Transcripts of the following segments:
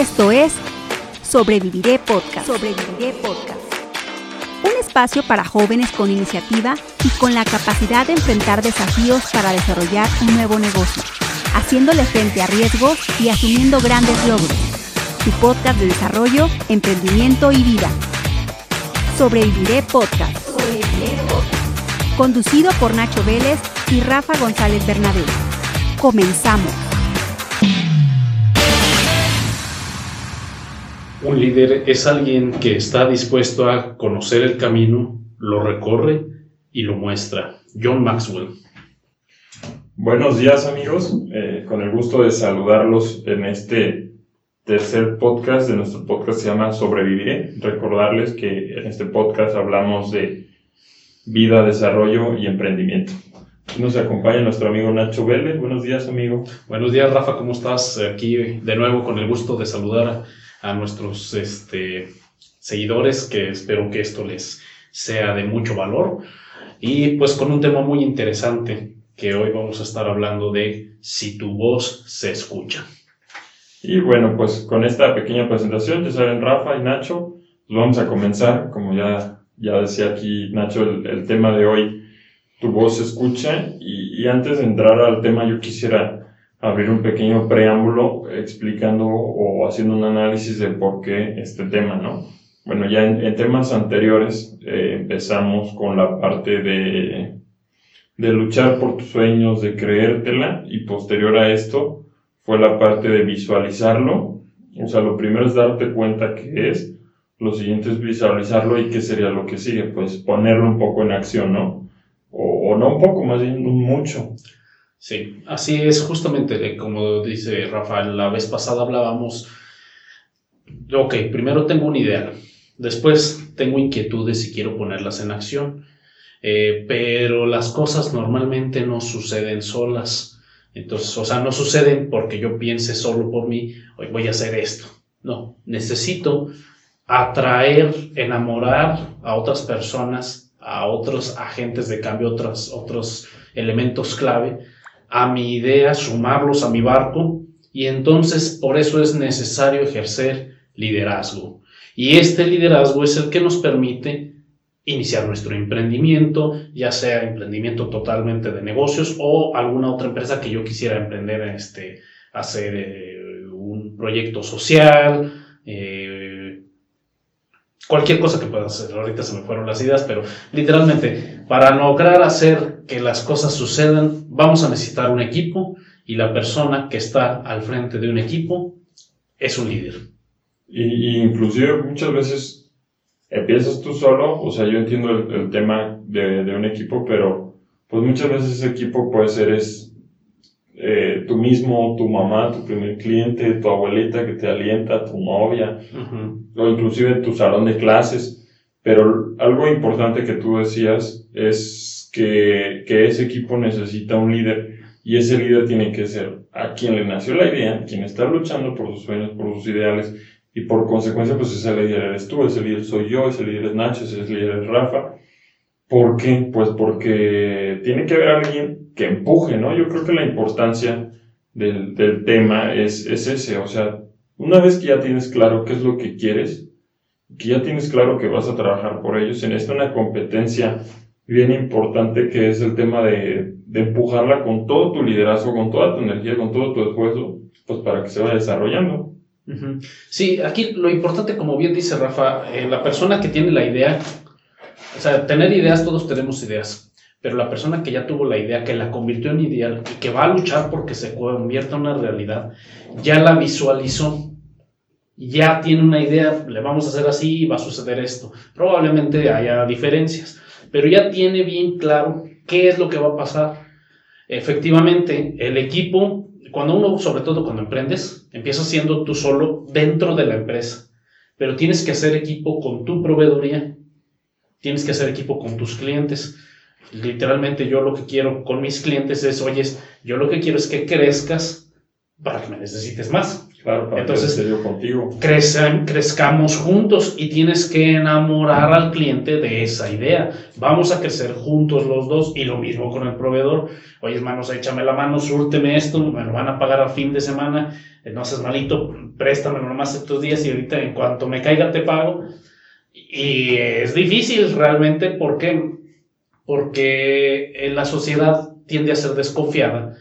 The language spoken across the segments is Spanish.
Esto es Sobreviviré Podcast. Sobreviviré Podcast. Un espacio para jóvenes con iniciativa y con la capacidad de enfrentar desafíos para desarrollar un nuevo negocio, haciéndole frente a riesgos y asumiendo grandes logros. Tu podcast de desarrollo, emprendimiento y vida. Sobreviviré Podcast. Sobreviviré Podcast. Conducido por Nacho Vélez y Rafa González Bernabé. Comenzamos. Un líder es alguien que está dispuesto a conocer el camino, lo recorre y lo muestra. John Maxwell. Buenos días amigos, eh, con el gusto de saludarlos en este tercer podcast de nuestro podcast se llama Sobreviviré. Recordarles que en este podcast hablamos de vida, desarrollo y emprendimiento. Nos acompaña nuestro amigo Nacho Vélez. Buenos días amigo. Buenos días Rafa, ¿cómo estás? Aquí de nuevo con el gusto de saludar a a nuestros este, seguidores, que espero que esto les sea de mucho valor. Y pues con un tema muy interesante que hoy vamos a estar hablando de si tu voz se escucha. Y bueno, pues con esta pequeña presentación, ya saben, Rafa y Nacho, vamos a comenzar, como ya, ya decía aquí Nacho, el, tema de hoy, tu voz se escucha. Y antes de entrar al tema, yo quisiera abrir un pequeño preámbulo explicando o haciendo un análisis de por qué este tema, ¿no? Bueno, ya en, temas anteriores eh, empezamos con la parte de, de luchar por tus sueños, de creértela, y posterior a esto fue la parte de visualizarlo. O sea, lo primero es darte cuenta qué es, lo siguiente es visualizarlo y qué sería lo que sigue, pues ponerlo un poco en acción, ¿no? O, o no un poco, más bien mucho. Sí, así es justamente como dice Rafael, la vez pasada hablábamos, ok, primero tengo un ideal, después tengo inquietudes y quiero ponerlas en acción, eh, pero las cosas normalmente no suceden solas. Entonces, o sea, no suceden porque yo piense solo por mí, hoy voy a hacer esto. No, necesito atraer, enamorar a otras personas, a otros agentes de cambio, otros, otros elementos clave a mi idea, sumarlos a mi barco, y entonces por eso es necesario ejercer liderazgo. Y este liderazgo es el que nos permite iniciar nuestro emprendimiento, ya sea emprendimiento totalmente de negocios o alguna otra empresa que yo quisiera emprender, este, hacer eh, un proyecto social, eh, cualquier cosa que pueda hacer. Ahorita se me fueron las ideas, pero literalmente, para lograr hacer que las cosas sucedan, vamos a necesitar un equipo y la persona que está al frente de un equipo es un líder. Y, inclusive muchas veces empiezas tú solo, o sea, yo entiendo el, tema de, de, un equipo, pero pues muchas veces ese equipo puede ser es eh, tú mismo, tu mamá, tu primer cliente, tu abuelita que te alienta, tu novia, o inclusive tu salón de clases. Pero algo importante que tú decías es que, que ese equipo necesita un líder y ese líder tiene que ser a quien le nació la idea, quien está luchando por sus sueños, por sus ideales y por consecuencia pues ese líder eres tú, ese líder soy yo, ese líder es Nacho, ese líder es Rafa. ¿Por qué? Pues porque tiene que haber alguien que empuje, ¿no? Yo creo que la importancia del, del tema es, es ese, o sea, una vez que ya tienes claro qué es lo que quieres, que ya tienes claro que vas a trabajar por ellos, en esta una competencia bien importante que es el tema de, de, empujarla con todo tu liderazgo, con toda tu energía, con todo tu esfuerzo, pues para que se vaya desarrollando. Sí, aquí lo importante, como bien dice Rafa, eh, la persona que tiene la idea, o sea, tener ideas, todos tenemos ideas pero la persona que ya tuvo la idea, que la convirtió en ideal y que va a luchar porque se convierta en una realidad, ya la visualizó, ya tiene una idea, le vamos a hacer así y va a suceder esto. Probablemente haya diferencias, pero ya tiene bien claro qué es lo que va a pasar. Efectivamente, el equipo, cuando uno, sobre todo cuando emprendes, empieza siendo tú solo dentro de la empresa, pero tienes que hacer equipo con tu proveeduría, tienes que hacer equipo con tus clientes literalmente yo lo que quiero con mis clientes es, oyes, yo lo que quiero es que crezcas para que me necesites más. Claro, para Entonces, crezcamos juntos y tienes que enamorar al cliente de esa idea. Vamos a crecer juntos los dos y lo mismo con el proveedor. Oye, hermanos, échame la mano, súrteme esto, me lo van a pagar a fin de semana, eh, no seas malito, préstamelo nomás estos días y ahorita en cuanto me caiga te pago. Y es difícil realmente, ¿por qué? Porque en la sociedad tiende a ser desconfiada.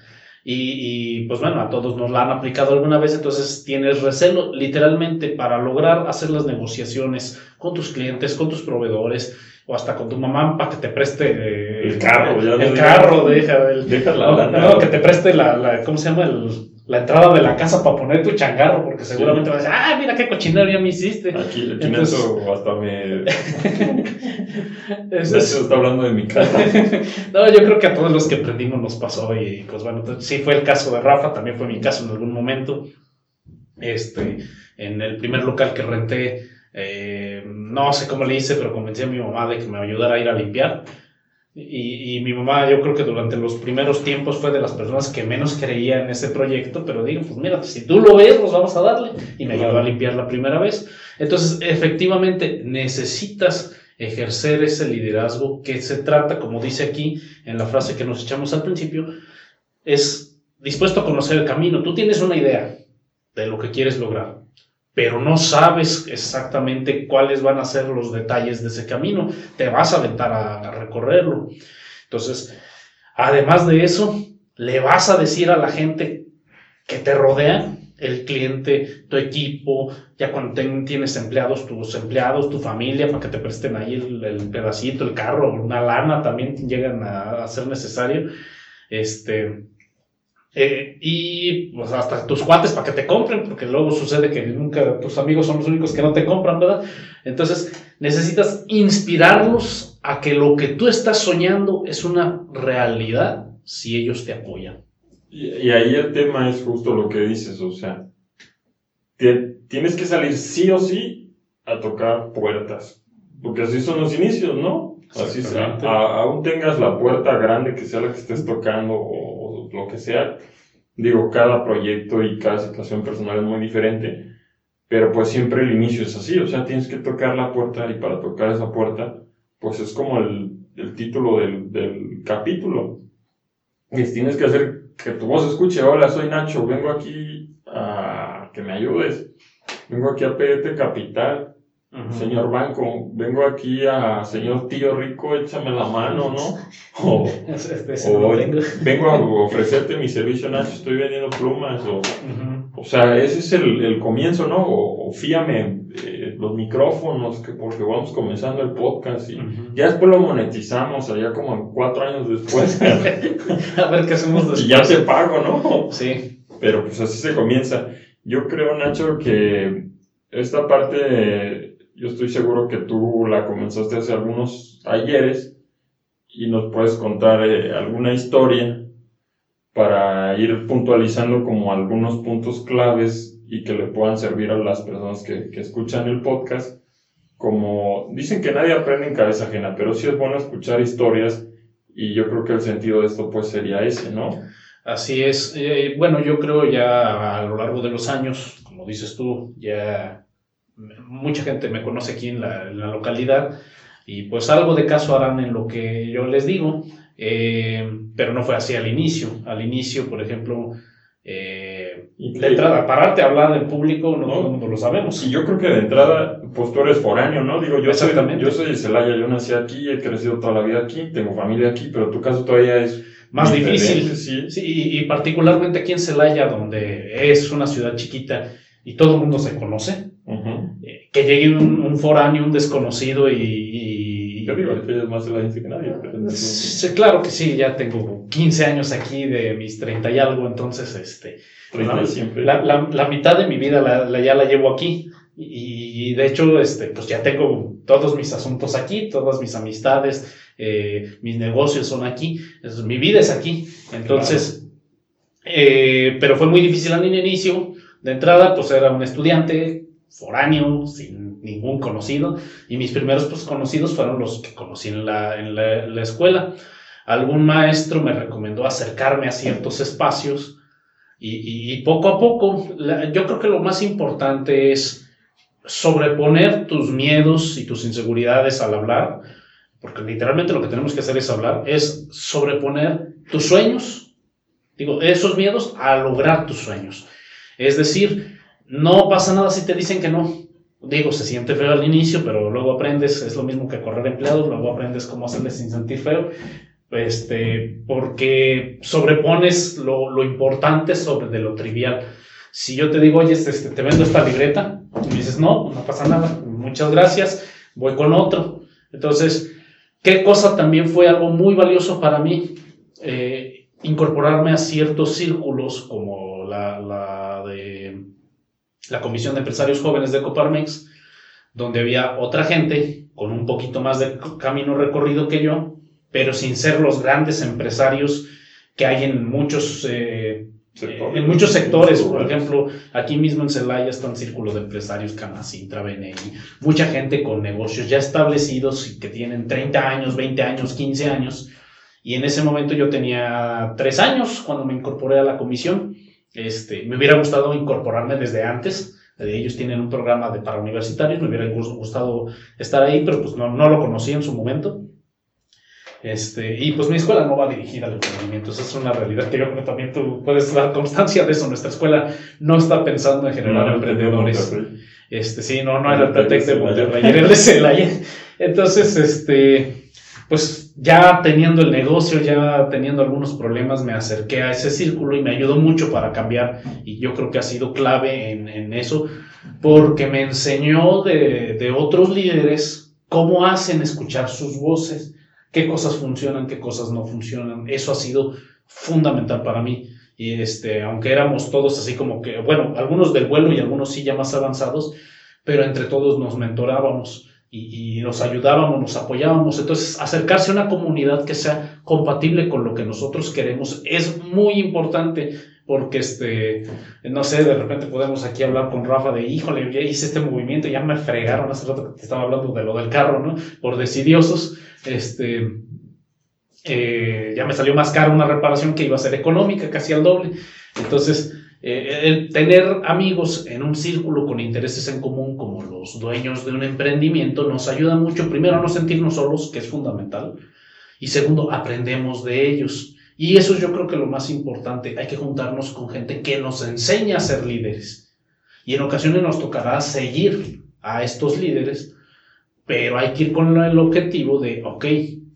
Y, pues bueno, a todos nos la han aplicado alguna vez, entonces tienes recelo literalmente para lograr hacer las negociaciones con tus clientes, con tus proveedores, o hasta con tu mamá para que te preste eh, el carro, ya el carro, deja, el, deja la, no, que te preste la, la, ¿cómo se llama? El, la entrada de la casa para poner tu changarro, porque seguramente Sí. vas a decir, ah, mira qué cochinero ya me hiciste. Aquí, aquí Entonces- Neto hasta me... Es- Neto es- está hablando de mi casa. no, yo creo que a todos los que aprendimos nos pasó y pues bueno, sí fue el caso de Rafa, también fue mi caso en algún momento. Este, en el primer local que renté, eh, no sé cómo le hice, pero convencí a mi mamá de que me ayudara a ir a limpiar. Y, y mi mamá, yo creo que durante los primeros tiempos fue de las personas que menos creía en ese proyecto, pero digo, pues mira, si tú lo ves, pues vamos a darle. Y me ayudó a limpiar la primera vez. Entonces, efectivamente, necesitas ejercer ese liderazgo que se trata, como dice aquí en la frase que nos echamos al principio, es dispuesto a conocer el camino. Tú tienes una idea de lo que quieres lograr, pero no sabes exactamente cuáles van a ser los detalles de ese camino. Te vas a aventar a, recorrerlo. Entonces, además de eso, le vas a decir a la gente que te rodea, el cliente, tu equipo, ya cuando tienes empleados, tus empleados, tu familia, para que te presten ahí el, el pedacito, el carro, una lana también llegan a, a ser necesario. Este, eh, y pues hasta tus cuates para que te compren, porque luego sucede que nunca tus amigos son los únicos que no te compran, ¿verdad? Entonces necesitas inspirarlos a que lo que tú estás soñando es una realidad si ellos te apoyan. Y, y ahí el tema es justo lo que dices, o sea, te- tienes que salir sí o sí a tocar puertas, porque así son los inicios, ¿no? Así sea, a- aún tengas la puerta grande que sea la que estés tocando o, o lo que sea, digo, cada proyecto y cada situación personal es muy diferente, pero pues siempre el inicio es así, o sea, tienes que tocar la puerta y para tocar esa puerta, pues es como el, el título del, del capítulo. Y tienes que hacer que tu voz escuche, hola, soy Nacho, vengo aquí a que me ayudes, vengo aquí a pedirte capital, señor banco, vengo aquí a señor tío rico, échame la mano, ¿no? O, o vengo a ofrecerte mi servicio, Nacho, estoy vendiendo plumas, o, o sea, ese es el, el comienzo, ¿no? O, o fíame eh, los micrófonos, que porque vamos comenzando el podcast y ya después lo monetizamos, allá como cuatro años después, A ver qué hacemos después. y ya te pago, ¿no? Sí. Pero pues así se comienza. Yo creo, Nacho, que esta parte, yo estoy seguro que tú la comenzaste hace algunos ayeres y nos puedes contar eh, alguna historia para ir puntualizando como algunos puntos claves y que le puedan servir a las personas que, que escuchan el podcast. Como dicen que nadie aprende en cabeza ajena, pero sí es bueno escuchar historias y yo creo que el sentido de esto pues sería ese, ¿no? Así es. Eh, bueno, yo creo ya a lo largo de los años, como dices tú, ya mucha gente me conoce aquí en la, en la localidad y pues algo de caso harán en lo que yo les digo, eh, pero no fue así al inicio. Al inicio, por ejemplo, eh, de entrada, pararte a hablar en público, no, No. todo el mundo lo sabemos. Y yo creo que de entrada, pues tú eres foráneo, ¿no? Digo, yo soy, yo soy de Celaya, yo nací aquí, he crecido toda la vida aquí, tengo familia aquí, pero tu caso todavía es Más difícil. Sí. Sí, y, y particularmente aquí en Celaya, donde es una ciudad chiquita y todo el mundo se conoce, que llegue un, un foráneo, un desconocido y... y- Yo más celayense que nadie. pero- Sí, claro que sí, ya tengo 15 años aquí de mis 30 y algo, entonces este, la, la- la mitad de mi vida la, la- ya la llevo aquí. Y, y de hecho este, pues ya tengo todos mis asuntos aquí, todas mis amistades, eh, mis negocios son aquí, mi vida es aquí, entonces, eh, pero fue muy difícil al inicio, de entrada pues era un estudiante foráneo, sin ningún conocido, y mis primeros pues, conocidos fueron los que conocí en la, en la, escuela. Algún maestro me recomendó acercarme a ciertos espacios y, y- poco a poco, yo creo que lo más importante es sobreponer tus miedos y tus inseguridades al hablar, porque literalmente lo que tenemos que hacer es hablar, es sobreponer tus sueños, digo, esos miedos a lograr tus sueños. Es decir, no pasa nada si te dicen que no. Digo, se siente feo al inicio, pero luego aprendes, es lo mismo que correr empleados, luego aprendes cómo hacerles sin sentir feo, este, porque sobrepones lo, lo importante sobre de lo trivial. Si yo te digo, oye, este, este te vendo esta libreta, y dices, no, no pasa nada, muchas gracias, voy con otro. Entonces, ¿qué cosa también fue algo muy valioso para mí? Eh, incorporarme a ciertos círculos como la, la de la Comisión de Empresarios Jóvenes de Coparmex, donde había otra gente con un poquito más de camino recorrido que yo, pero sin ser los grandes empresarios que hay en muchos, eh, en muchos sectores. Por ejemplo, aquí mismo en Celaya está un círculo de empresarios Canacintra, BNI, mucha gente con negocios ya establecidos y que tienen 30 años, 20 años, 15 años. Y en ese momento yo tenía 3 años cuando me incorporé a la comisión este, me hubiera gustado incorporarme desde antes. Ellos tienen un programa de para universitarios, me hubiera gustado estar ahí, pero pues no, no lo conocí en su momento. Este, y pues mi escuela no va dirigida al emprendimiento, esa es una realidad que yo creo que también tú puedes dar constancia de eso. Nuestra escuela no está pensando en generar emprendedores. Este, sí, no, no era el pretexto de Monterrey, era el de Celaya. Entonces, este, pues ya teniendo el negocio, ya teniendo algunos problemas, me acerqué a ese círculo y me ayudó mucho para cambiar y yo creo que ha sido clave en, eso porque me enseñó de, de, otros líderes cómo hacen escuchar sus voces, qué cosas funcionan, qué cosas no funcionan. Eso ha sido fundamental para mí. Y este, aunque éramos todos así como que, bueno, algunos del vuelo y algunos sí ya más avanzados, pero entre todos nos mentorábamos y, nos ayudábamos, nos apoyábamos. Entonces, acercarse a una comunidad que sea compatible con lo que nosotros queremos es muy importante porque, este, no sé, de repente podemos aquí hablar con Rafa de, híjole, ya hice este movimiento, ya me fregaron hace rato que te estaba hablando de lo del carro, ¿no? Por decidiosos, este, eh, ya me salió más caro una reparación que iba a ser económica, casi al doble. Entonces, eh, el tener amigos en un círculo con intereses en común como los dueños de un emprendimiento nos ayuda mucho, primero, a no sentirnos solos, que es fundamental, y segundo, aprendemos de ellos. Y eso yo creo que lo más importante, hay que juntarnos con gente que nos enseña a ser líderes. Y en ocasiones nos tocará seguir a estos líderes, pero hay que ir con el objetivo de, ok,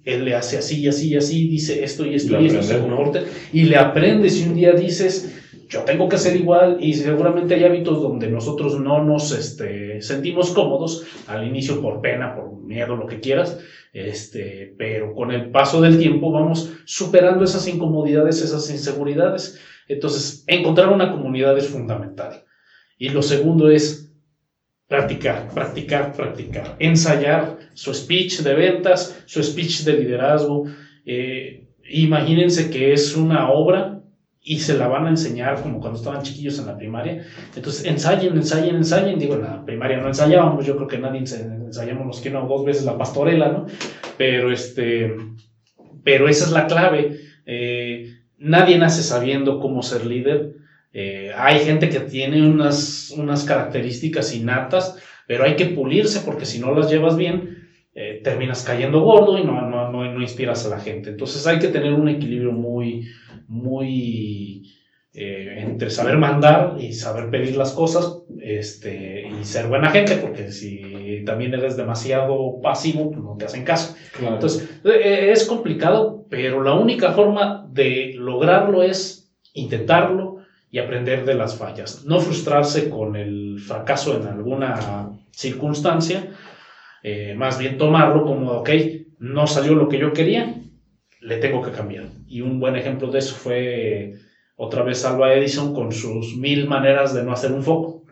él le hace así y así y así, dice esto y esto y, esto, se comporta, y le aprendes y un día dices, yo tengo que ser igual y seguramente hay hábitos donde nosotros no nos este, sentimos cómodos al inicio por pena, por miedo, lo que quieras, este, pero con el paso del tiempo vamos superando esas incomodidades, esas inseguridades. Entonces, encontrar una comunidad es fundamental. Y lo segundo es practicar, practicar, practicar, ensayar su speech de ventas, su speech de liderazgo. Eh, imagínense que es una obra y se la van a enseñar como cuando estaban chiquillos en la primaria. Entonces, ensayen, ensayen, ensayen. Digo, en la primaria no ensayábamos, yo creo que nadie ensayamos que no dos veces la pastorela, ¿no? Pero, este, pero esa es la clave. Eh, nadie nace sabiendo cómo ser líder. Eh, hay gente que tiene unas, unas características innatas, pero hay que pulirse porque si no las llevas bien, eh, terminas cayendo gordo y no, no, no, no inspiras a la gente. Entonces hay que tener un equilibrio muy, muy eh, entre saber mandar y saber pedir las cosas este, y ser buena gente, porque si también eres demasiado pasivo, pues no te hacen caso. Entonces, eh, es complicado, pero la única forma de lograrlo es intentarlo y aprender de las fallas. No frustrarse con el fracaso en alguna circunstancia, eh, más bien tomarlo como, ok, no salió lo que yo quería, le tengo que cambiar. Y un buen ejemplo de eso fue otra vez Alba Edison con sus mil maneras de no hacer un foco.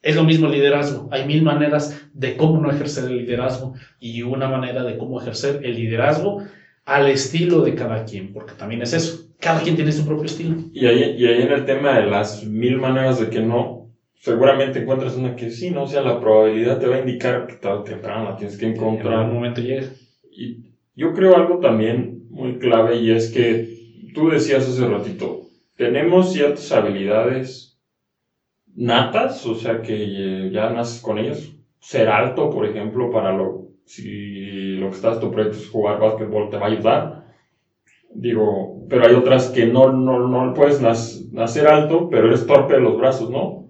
Es lo mismo el liderazgo. Hay mil maneras de cómo no ejercer el liderazgo y una manera de cómo ejercer el liderazgo al estilo de cada quien, porque también es eso. Cada quien tiene su propio estilo. Y ahí, y ahí en el tema de las mil maneras de que no, seguramente encuentras una que sí, ¿no? O sea, la probabilidad te va a indicar que tarde o temprano la tienes que encontrar. En algún momento. Y yo creo algo también muy clave y es que tú decías hace ratito, tenemos ciertas habilidades natas, o sea que ya naces con ellas. Ser alto, por ejemplo, para lo, si lo que estás tu proyecto es jugar básquetbol, te va a ayudar. Digo, pero hay otras que no, no, no puedes nacer alto, pero eres torpe de los brazos, ¿no?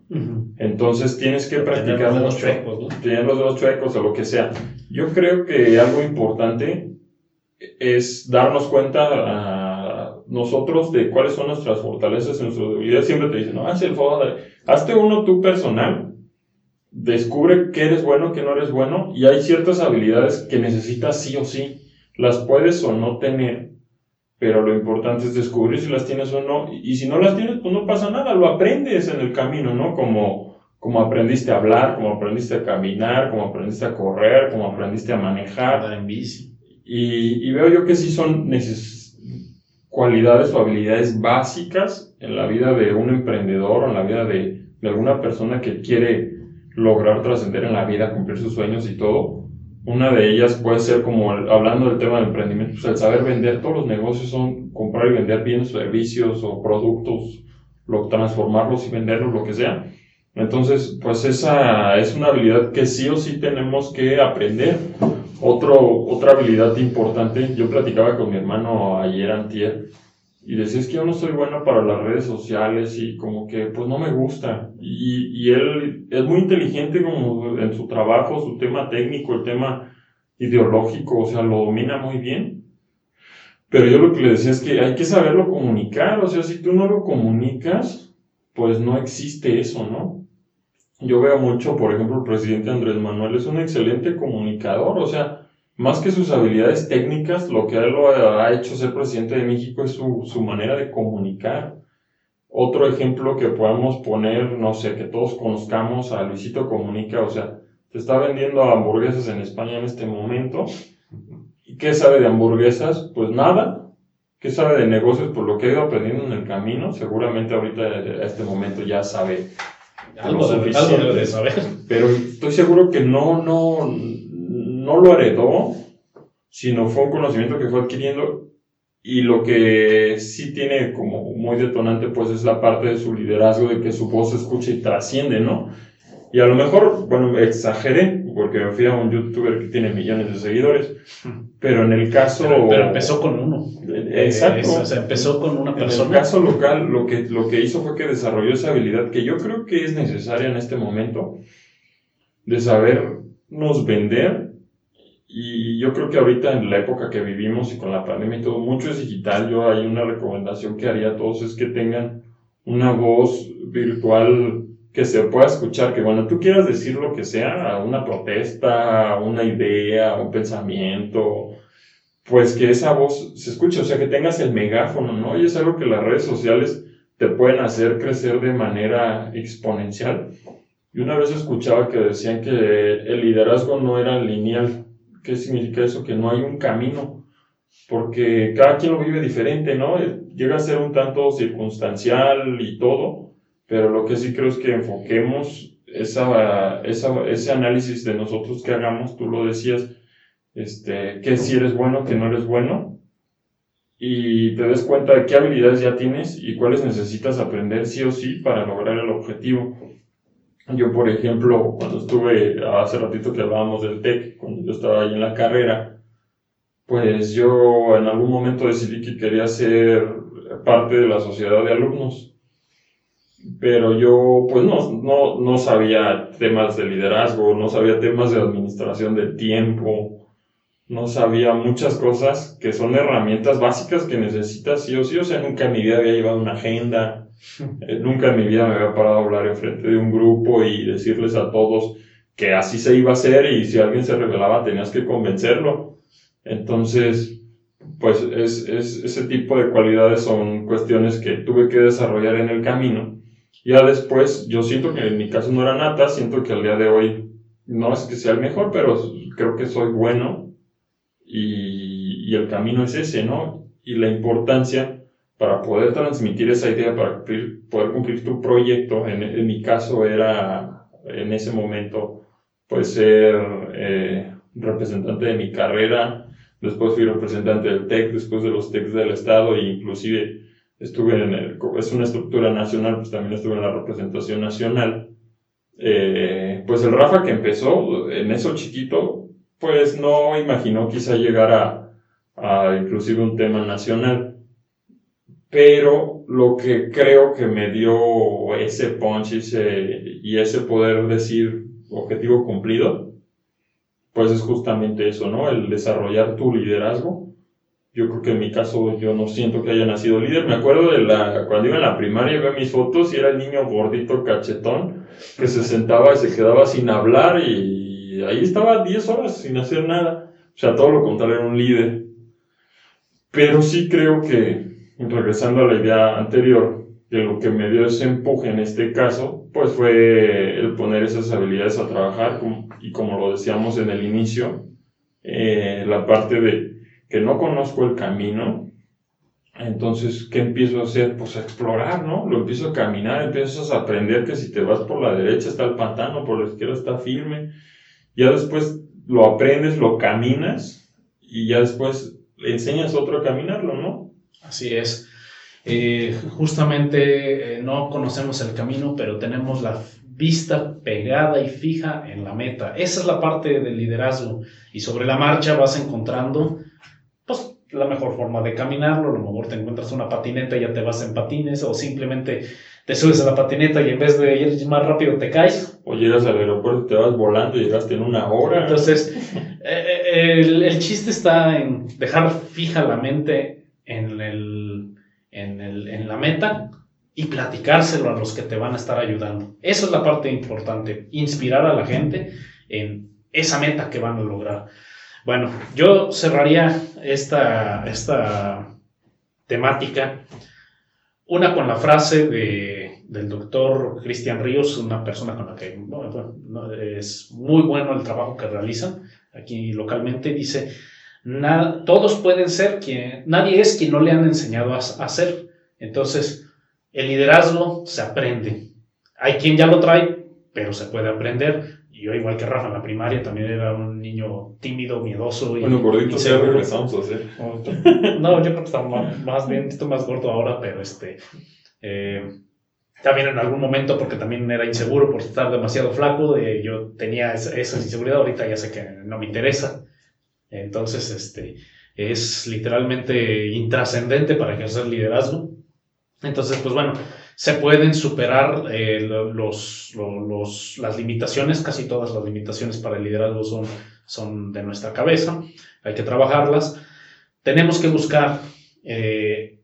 Entonces tienes que practicar mucho, chuecos, ¿no? tener los dedos chuecos o lo que sea. Yo creo que algo importante es darnos cuenta a nosotros de cuáles son nuestras fortalezas y nuestras debilidades. Siempre te dicen, no, haz el favor, hazte uno tú personal, descubre qué eres bueno, qué no eres bueno, y hay ciertas habilidades que necesitas sí o sí. Las puedes o no tener, pero lo importante es descubrir si las tienes o no. Y si no las tienes, pues no pasa nada, lo aprendes en el camino, ¿no? Como, como aprendiste a hablar, como aprendiste a caminar, como aprendiste a correr, como aprendiste a manejar. Andar en bici. Y, y veo yo que sí son neces- cualidades o habilidades básicas en la vida de un emprendedor o en la vida de, de alguna persona que quiere lograr trascender en la vida, cumplir sus sueños y todo. Una de ellas puede ser como, el- hablando del tema del emprendimiento, pues el saber vender. Todos los negocios son comprar y vender bienes, servicios o productos, lo, transformarlos y venderlos, lo que sea. Entonces, pues esa es una habilidad que sí o sí tenemos que aprender. Otro, otra habilidad importante, yo platicaba con mi hermano ayer antier y decía, que yo no soy bueno para las redes sociales y como que pues no me gusta. Y, y él es muy inteligente como en su trabajo, su tema técnico, el tema ideológico, o sea, lo domina muy bien. Pero yo lo que le decía es que hay que saberlo comunicar, o sea, si tú no lo comunicas, pues no existe eso, ¿no? Yo veo mucho, por ejemplo, el presidente Andrés Manuel es un excelente comunicador, o sea, más que sus habilidades técnicas, lo que a él lo ha hecho ser presidente de México es su, su manera de comunicar. Otro ejemplo que podamos poner, no sé, que todos conozcamos a Luisito Comunica, o sea, te está vendiendo hamburguesas en España en este momento. ¿Y qué sabe de hamburguesas? Pues nada. ¿Qué sabe de negocios? Por lo que ha ido aprendiendo en el camino. Seguramente ahorita a este momento ya sabe Algo, suficiente. algo debe de saber. pero estoy seguro que no, no, no lo heredó, sino fue un conocimiento que fue adquiriendo y lo que sí tiene como muy detonante pues es la parte de su liderazgo, de que su voz se escucha y trasciende, ¿no? Y a lo mejor, bueno, exageré, porque me fui a un youtuber que tiene millones de seguidores, pero en el caso... Pero, pero empezó con uno. Exacto. Eh, o sea, empezó con una En el persona. caso local, lo que, lo que hizo fue que desarrolló esa habilidad que yo creo que es necesaria en este momento, de sabernos vender. Y yo creo que ahorita en la época que vivimos y con la pandemia y todo, mucho es digital. Yo hay una recomendación que haría a todos es que tengan una voz virtual que se pueda escuchar, que cuando tú quieras decir lo que sea, una protesta, una idea, un pensamiento, pues que esa voz se escuche, o sea, que tengas el megáfono, ¿no? Y es algo que las redes sociales te pueden hacer crecer de manera exponencial. Y una vez escuchaba que decían que el liderazgo no era lineal. ¿Qué significa eso? Que no hay un camino, porque cada quien lo vive diferente, ¿no? Llega a ser un tanto circunstancial y todo, pero lo que sí creo es que enfoquemos esa, esa, ese análisis de nosotros que hagamos, tú lo decías, este, que si eres bueno, que no eres bueno, y te des cuenta de qué habilidades ya tienes y cuáles necesitas aprender sí o sí para lograr el objetivo. Yo, por ejemplo, cuando estuve, hace ratito que hablábamos del TEC, cuando yo estaba ahí en la carrera, pues yo en algún momento decidí que quería ser parte de la sociedad de alumnos. Pero yo, pues no, no, no sabía temas de liderazgo, no sabía temas de administración del tiempo, no sabía muchas cosas que son herramientas básicas que necesitas sí o sí. O sea, nunca en mi vida había llevado una agenda, nunca en mi vida me había parado a hablar enfrente de un grupo y decirles a todos que así se iba a hacer y si alguien se revelaba tenías que convencerlo. Entonces, pues es, es, ese tipo de cualidades son cuestiones que tuve que desarrollar en el camino. Ya después, yo siento que en mi caso no era nata, siento que al día de hoy no es que sea el mejor, pero creo que soy bueno y, y el camino es ese, ¿no? Y la importancia para poder transmitir esa idea, para cumplir- poder cumplir tu proyecto, en, en mi caso era en ese momento, pues ser eh, representante de mi carrera, después fui representante del TEC, después de los TECs del Estado e inclusive estuve en el, es una estructura nacional, pues también estuve en la representación nacional. Eh, pues el Rafa que empezó en eso chiquito, pues no imaginó quizá llegar a, a inclusive un tema nacional. Pero lo, que creo que me dio ese punch ese, y ese poder decir objetivo cumplido, pues es justamente eso, ¿no? El desarrollar tu liderazgo. Yo creo que en mi caso yo no siento que haya nacido líder. Me acuerdo de la, cuando iba a la primaria veo mis fotos y era el niño gordito cachetón que se sentaba y se quedaba sin hablar y ahí estaba 10 horas sin hacer nada. O sea, todo lo contrario, era un líder. Pero sí creo que, regresando a la idea anterior, de lo que me dio ese empuje en este caso, pues fue el poner esas habilidades a trabajar y como lo decíamos en el inicio, eh, la parte de que no conozco el camino, entonces, ¿qué empiezo a hacer? Pues a explorar, ¿no? Lo empiezo a caminar, empiezas a aprender que si te vas por la derecha está el pantano, por la izquierda está firme. Ya después lo aprendes, lo caminas y ya después le enseñas a otro a caminarlo, ¿no? Así es. Eh, justamente eh, no conocemos el camino, pero tenemos la vista pegada y fija en la meta. Esa es la parte del liderazgo. Y sobre la marcha vas encontrando, pues, la mejor forma de caminarlo. A lo mejor te encuentras una patineta y ya te vas en patines, o simplemente te subes a la patineta y en vez de ir más rápido te caes. O llegas al aeropuerto, te vas volando y llegaste en una hora. Entonces, eh, el, el chiste está en dejar fija la mente en el en, el, en la meta y platicárselo a los que te van a estar ayudando. Esa es la parte importante, inspirar a la gente en esa meta que van a lograr. Bueno, yo cerraría esta, esta temática, una con la frase de, del doctor Cristian Ríos, una persona con la que es muy bueno el trabajo que realizan aquí localmente, dice, todos pueden ser quien, nadie es quien no le han enseñado a, hacer. Entonces, el liderazgo se aprende. Hay quien ya lo trae, pero se puede aprender. Yo, igual que Rafa en la primaria, también era un niño tímido, miedoso. Y, bueno, gordito, sí, regresamos a hacer. No, yo creo que está más, bien, estoy más gordo ahora, pero este. Eh, también en algún momento, porque también era inseguro por estar demasiado flaco, eh, yo tenía esa, esa, inseguridad, ahorita ya sé que no me interesa. Entonces, este, es literalmente intrascendente para ejercer liderazgo. Entonces, pues bueno, se pueden superar eh, los, los, las limitaciones, casi todas las limitaciones para el liderazgo son, son de nuestra cabeza, hay que trabajarlas. Tenemos que buscar eh,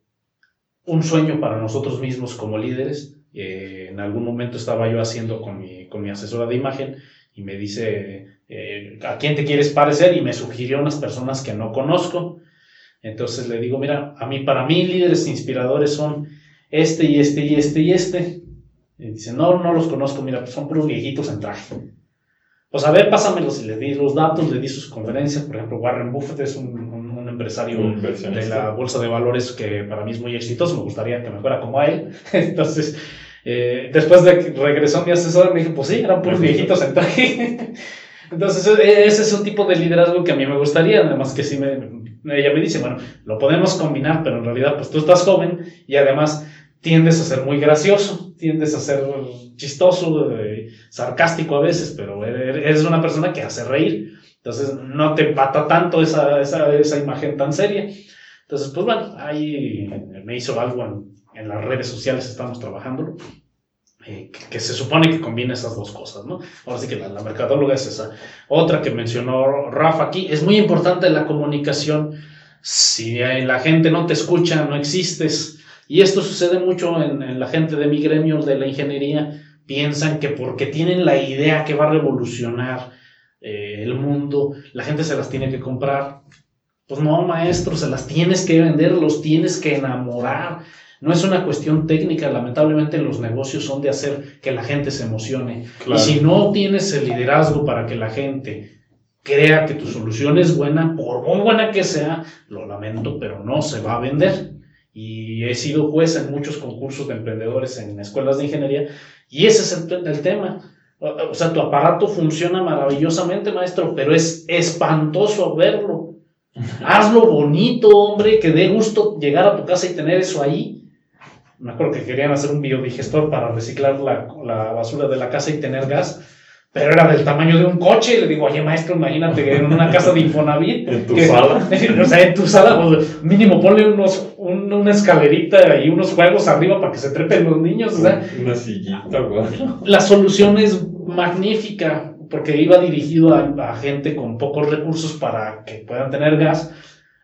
un sueño para nosotros mismos como líderes. Eh, en algún momento estaba yo haciendo con mi, con mi asesora de imagen y me dice, eh, ¿a quién te quieres parecer? Y me sugirió unas personas que no conozco. Entonces le digo, mira, a mí, para mí líderes inspiradores son este y este y este y este. Y dice, no, no los conozco, mira, pues son puros viejitos en traje. Pues a ver, pásamelos y le di los datos, le di sus conferencias. Por ejemplo, Warren Buffett es un, un, empresario de la bolsa de valores que para mí es muy exitoso. Me gustaría que me fuera como a él. Entonces, eh, después de que regresó mi asesor, me dijo, pues sí, eran puros viejitos en traje. Entonces, e, ese es un tipo de liderazgo que a mí me gustaría, además que sí me, ella me dice, bueno, lo podemos combinar, pero en realidad pues tú estás joven y además tiendes a ser muy gracioso, tiendes a ser chistoso, eh, sarcástico a veces, pero eres una persona que hace reír. Entonces no te pata tanto esa, esa, esa imagen tan seria. Entonces, pues bueno, ahí me hizo algo en, en las redes sociales, estamos trabajando. Eh, que, se supone que combina esas dos cosas, ¿no? Ahora sí que la, mercadóloga es esa. Otra que mencionó Rafa aquí, es muy importante la comunicación. Si la gente no te escucha, no existes. Y esto sucede mucho en, la gente de mi gremio, de la ingeniería. Piensan que porque tienen la idea que va a revolucionar eh, el mundo, la gente se las tiene que comprar. Pues no, maestro, se las tienes que vender, los tienes que enamorar no es una cuestión técnica, lamentablemente los negocios son de hacer que la gente se emocione. Y si no tienes el liderazgo para que la gente crea que tu solución es buena, por muy buena que sea, lo lamento, pero no se va a vender. Y he sido juez en muchos concursos de emprendedores en escuelas de ingeniería y ese es el, el tema. O sea, tu aparato funciona maravillosamente, maestro, pero es espantoso verlo. Hazlo bonito, hombre, que dé gusto llegar a tu casa y tener eso ahí me acuerdo que querían hacer un biodigestor para reciclar la, la, basura de la casa y tener gas. pero era del tamaño de un coche. Y le digo, oye, maestro, imagínate en una casa de Infonavit. En tu que- sala. o sea, en tu sala, pues, mínimo ponle unos, un- una escalerita y unos juegos arriba para que se trepen los niños. O sea, Una sillita, güey. la solución es magnífica porque iba dirigido a, a gente con pocos recursos para que puedan tener gas.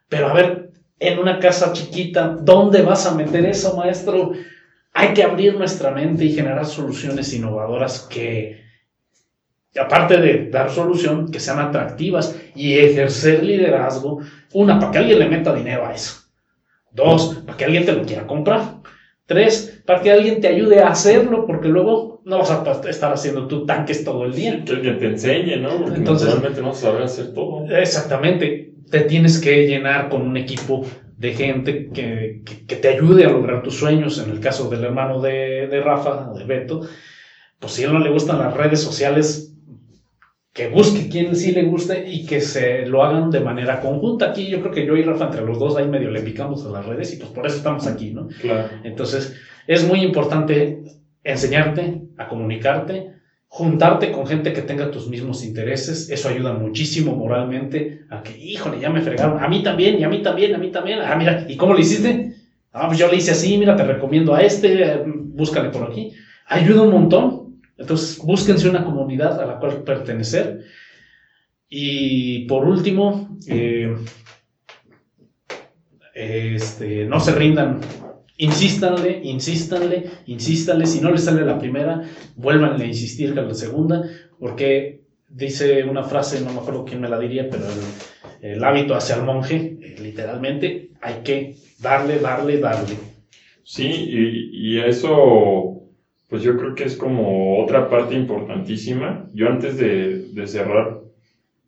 Pero a ver, en una casa chiquita, ¿dónde vas a meter eso, maestro? Hay que abrir nuestra mente y generar soluciones innovadoras que, aparte de dar solución, que sean atractivas y ejercer liderazgo. Una, para que alguien le meta dinero a eso. Dos, para que alguien te lo quiera comprar. Tres, para que alguien te ayude a hacerlo, porque luego no vas a estar haciendo tus tanques todo el día. Que alguien te enseñe, ¿no? Porque Entonces- naturalmente no saber hacer todo. Exactamente. Te tienes que llenar con un equipo de gente que, que- que te ayude a lograr tus sueños. En el caso del hermano de, de Rafa, de Beto, pues si a él no le gustan las redes sociales, que busque quien sí le guste y que se lo hagan de manera conjunta. Aquí yo creo que yo y Rafa entre los dos ahí medio le picamos a las redes y pues por eso estamos aquí, ¿no? Claro. Entonces, es muy importante enseñarte a comunicarte, juntarte con gente que tenga tus mismos intereses. Eso ayuda muchísimo moralmente a que, híjole, ya me fregaron. A mí también, y a mí también, a mí también. Ah, mira, ¿y cómo lo hiciste? Ah, pues yo le hice así, mira, te recomiendo a este, eh, búscale por aquí. Ayuda un montón. Entonces, búsquense una comunidad a la cual pertenecer. Y por último, eh, este, no se rindan. Insístanle, insístanle, insístanle. Si no les sale la primera, vuélvanle a insistir a la segunda, porque dice una frase, no me acuerdo quién me la diría, pero el, el hábito hacia el monje, eh, literalmente, hay que darle, darle, darle. Sí, y, y eso, pues yo creo que es como otra parte importantísima. Yo antes de, de cerrar,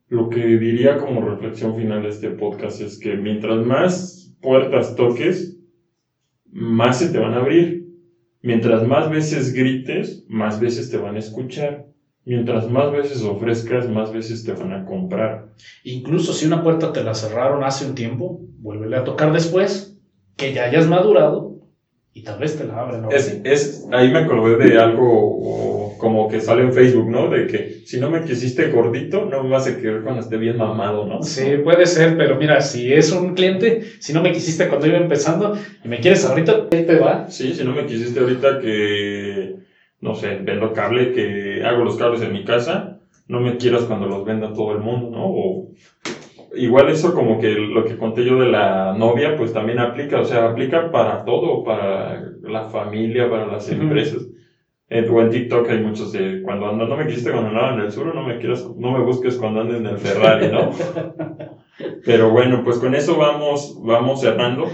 lo que diría como reflexión final de este podcast es que mientras más puertas toques, más se te van a abrir. Mientras más veces grites, más veces te van a escuchar. Mientras más veces ofrezcas, más veces te van a comprar. Incluso si una puerta te la cerraron hace un tiempo, vuélvele a tocar después, que ya hayas madurado, y tal vez te la abren. Es, es, ahí me acordé de algo como que sale en Facebook, ¿no? De que si no me quisiste gordito, no me vas a querer cuando esté bien mamado, ¿no? Sí, puede ser, pero mira, si es un cliente, si no me quisiste cuando iba empezando y me quieres ahorita, ahí te va. Sí, si no me quisiste ahorita que, no sé, vendo cable, que hago los cables en mi casa, no me quieras cuando los venda todo el mundo, ¿no? O igual eso como que lo que conté yo de la novia, pues también aplica, o sea, aplica para todo, para la familia, para las empresas. En, o en TikTok hay muchos de cuando ando, no me quisiste cuando andaba en el sur, no me quieras, no me busques cuando ande en el Ferrari, ¿no? Pero bueno, pues con eso vamos, vamos cerrando.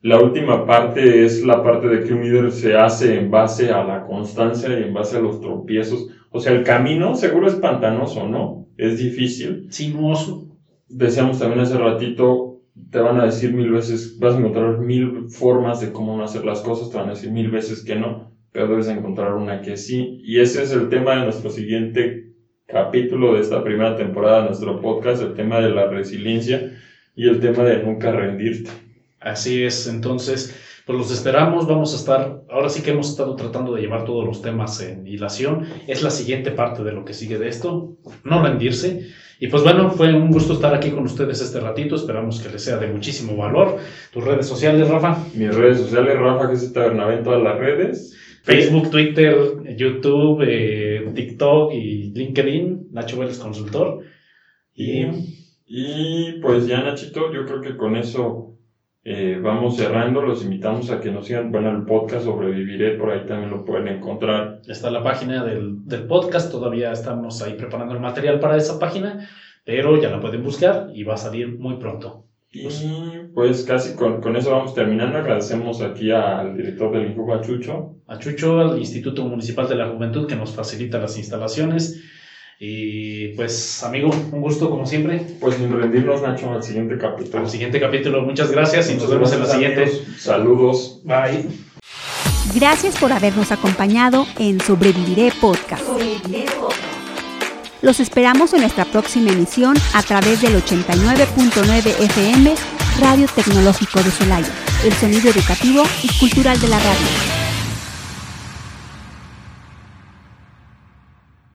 La última parte es la parte de que un líder se hace en base a la constancia y en base a los tropiezos. O sea, el camino seguro es pantanoso, ¿no? Es difícil. Sinuoso. Decíamos también hace ratito, te van a decir mil veces, vas a encontrar mil formas de cómo no hacer las cosas, te van a decir mil veces que no, pero debes encontrar una que sí. Y ese es el tema de nuestro siguiente capítulo de esta primera temporada de nuestro podcast, el tema de la resiliencia y el tema de nunca rendirte. Así es, entonces, pues los esperamos, vamos a estar, ahora sí que hemos estado tratando de llevar todos los temas en hilación, es la siguiente parte de lo que sigue de esto, no rendirse. Y pues bueno, fue un gusto estar aquí con ustedes este ratito, esperamos que les sea de muchísimo valor. Tus redes sociales, Rafa, Mis redes sociales, Rafa Jesús Tabernabé en todas las redes. Facebook, Twitter, YouTube, eh, TikTok y LinkedIn, Nacho Vélez Consultor. Y Y pues ya Nachito, yo creo que con eso eh, vamos cerrando. Los invitamos a que nos sigan. Bueno, el podcast Sobreviviré, por ahí también lo pueden encontrar. está la página del, del podcast, todavía estamos ahí preparando el material para esa página, pero ya la pueden buscar y va a salir muy pronto. Y pues casi con, con eso vamos terminando. Agradecemos aquí al director del Incuba Chucho. A Chucho, al Instituto Municipal de la Juventud que nos facilita las instalaciones. Y pues, amigo, un gusto como siempre. Pues sin rendirnos, Nacho, al siguiente capítulo. Al siguiente capítulo, muchas gracias y nos Muchas vemos en la siguiente. Saludos. Bye. Gracias por habernos acompañado en Sobreviviré Podcast. Los esperamos en nuestra próxima emisión a través del 89.9 FM Radio Tecnológico de Celaya, el sonido educativo y cultural de la radio.